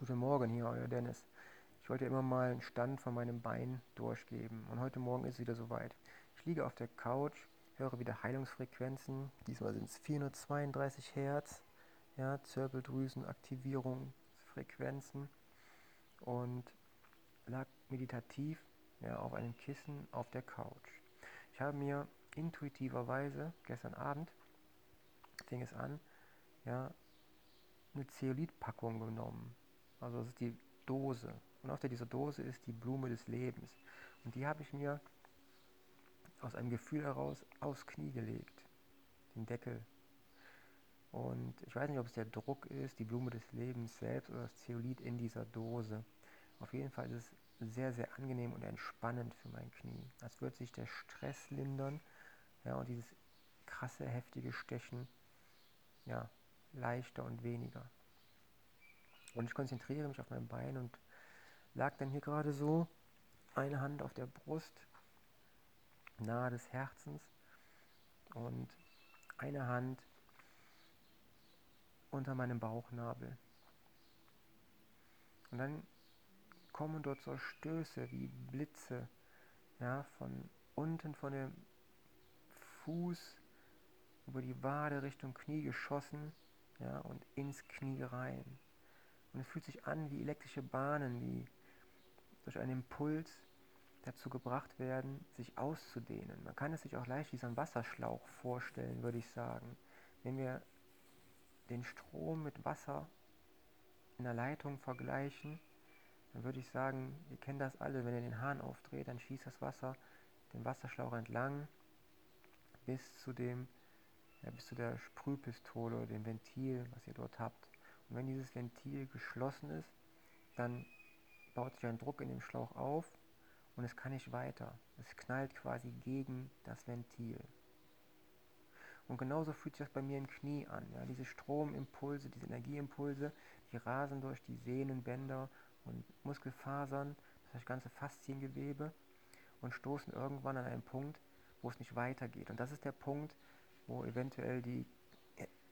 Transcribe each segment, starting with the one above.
Guten Morgen, hier euer Dennis. Ich wollte immer mal einen Stand von meinem Bein durchgeben und heute Morgen ist es wieder soweit. Ich liege auf der Couch, höre wieder Heilungsfrequenzen. Diesmal sind es 432 Hertz, ja, Zirbeldrüsenaktivierungsfrequenzen und lag meditativ ja, auf einem Kissen auf der Couch. Ich habe mir intuitiverweise gestern Abend fing es an, ja, eine Zeolitpackung genommen. Also das ist die Dose. Und auf dieser Dose ist die Blume des Lebens. Und die habe ich mir aus einem Gefühl heraus aufs Knie gelegt. Den Deckel. Und ich weiß nicht, ob es der Druck ist, die Blume des Lebens selbst oder das Zeolit in dieser Dose. Auf jeden Fall ist es sehr, sehr angenehm und entspannend für mein Knie. Als würde sich der Stress lindern ja, und dieses krasse, heftige Stechen ja, leichter und weniger. Und ich konzentriere mich auf mein Bein und lag dann hier gerade so, eine Hand auf der Brust, nahe des Herzens und eine Hand unter meinem Bauchnabel. Und dann kommen dort so Stöße wie Blitze, ja, von unten von dem Fuß über die Wade Richtung Knie geschossen, ja, und ins Knie rein. Und es fühlt sich an wie elektrische Bahnen, die durch einen Impuls dazu gebracht werden, sich auszudehnen. Man kann es sich auch leicht wie so ein Wasserschlauch vorstellen, würde ich sagen. Wenn wir den Strom mit Wasser in der Leitung vergleichen, dann würde ich sagen, ihr kennt das alle, wenn ihr den Hahn aufdreht, dann schießt das Wasser den Wasserschlauch entlang bis zu dem, ja, bis zu der Sprühpistole oder dem Ventil, was ihr dort habt. Und wenn dieses Ventil geschlossen ist, dann baut sich ein Druck in dem Schlauch auf und es kann nicht weiter. Es knallt quasi gegen das Ventil. Und genauso fühlt sich das bei mir im Knie an. Ja? Diese Stromimpulse, diese Energieimpulse, die rasen durch die Sehnen, Bänder und Muskelfasern, das ganze Fasziengewebe und stoßen irgendwann an einen Punkt, wo es nicht weitergeht. Und das ist der Punkt, wo eventuell die,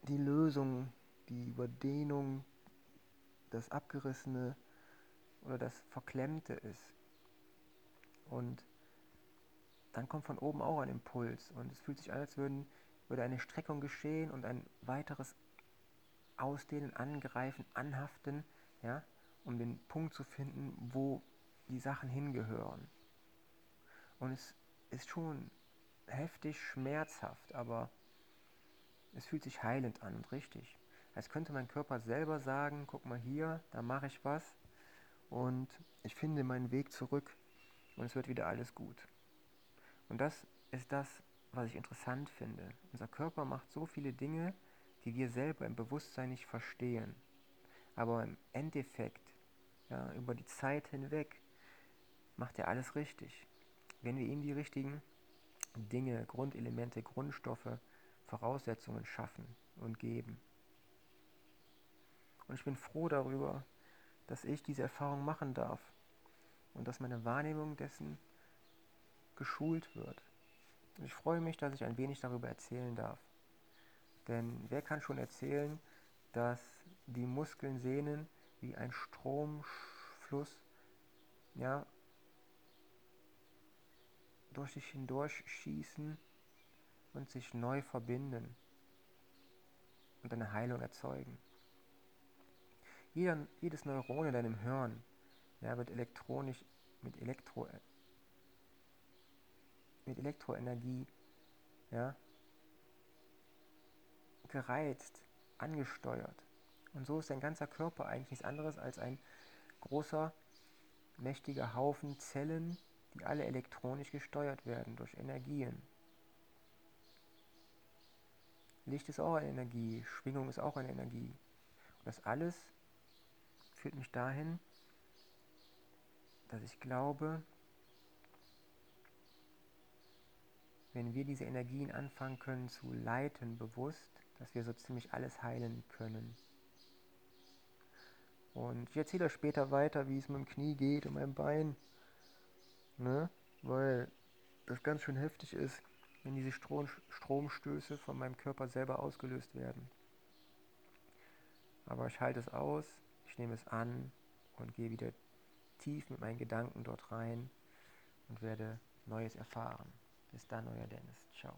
die Lösung die Überdehnung, das Abgerissene oder das Verklemmte ist. Und dann kommt von oben auch ein Impuls und es fühlt sich an, als würden, würde eine Streckung geschehen und ein weiteres Ausdehnen, Angreifen, Anhaften, ja, um den Punkt zu finden, wo die Sachen hingehören. Und es ist schon heftig schmerzhaft, aber es fühlt sich heilend an und richtig als könnte mein Körper selber sagen, guck mal hier, da mache ich was und ich finde meinen Weg zurück und es wird wieder alles gut. Und das ist das, was ich interessant finde. Unser Körper macht so viele Dinge, die wir selber im Bewusstsein nicht verstehen. Aber im Endeffekt, ja, über die Zeit hinweg, macht er alles richtig. Wenn wir ihm die richtigen Dinge, Grundelemente, Grundstoffe, Voraussetzungen schaffen und geben. Und ich bin froh darüber, dass ich diese Erfahrung machen darf und dass meine Wahrnehmung dessen geschult wird. Und ich freue mich, dass ich ein wenig darüber erzählen darf. Denn wer kann schon erzählen, dass die Muskeln, Sehnen wie ein Stromfluss ja, durch sich hindurch schießen und sich neu verbinden und eine Heilung erzeugen. Jeder, jedes Neuron in deinem Hirn ja, wird elektronisch mit, Elektro, mit Elektroenergie ja, gereizt, angesteuert. Und so ist dein ganzer Körper eigentlich nichts anderes als ein großer, mächtiger Haufen Zellen, die alle elektronisch gesteuert werden durch Energien. Licht ist auch eine Energie, Schwingung ist auch eine Energie. Und das alles führt mich dahin, dass ich glaube, wenn wir diese Energien anfangen können zu leiten, bewusst, dass wir so ziemlich alles heilen können. Und ich erzähle euch später weiter, wie es mit dem Knie geht und meinem Bein. Ne? Weil das ganz schön heftig ist, wenn diese Strom Stromstöße von meinem Körper selber ausgelöst werden. Aber ich halte es aus, ich nehme es an und gehe wieder tief mit meinen Gedanken dort rein und werde Neues erfahren. Bis dann, euer Dennis. Ciao.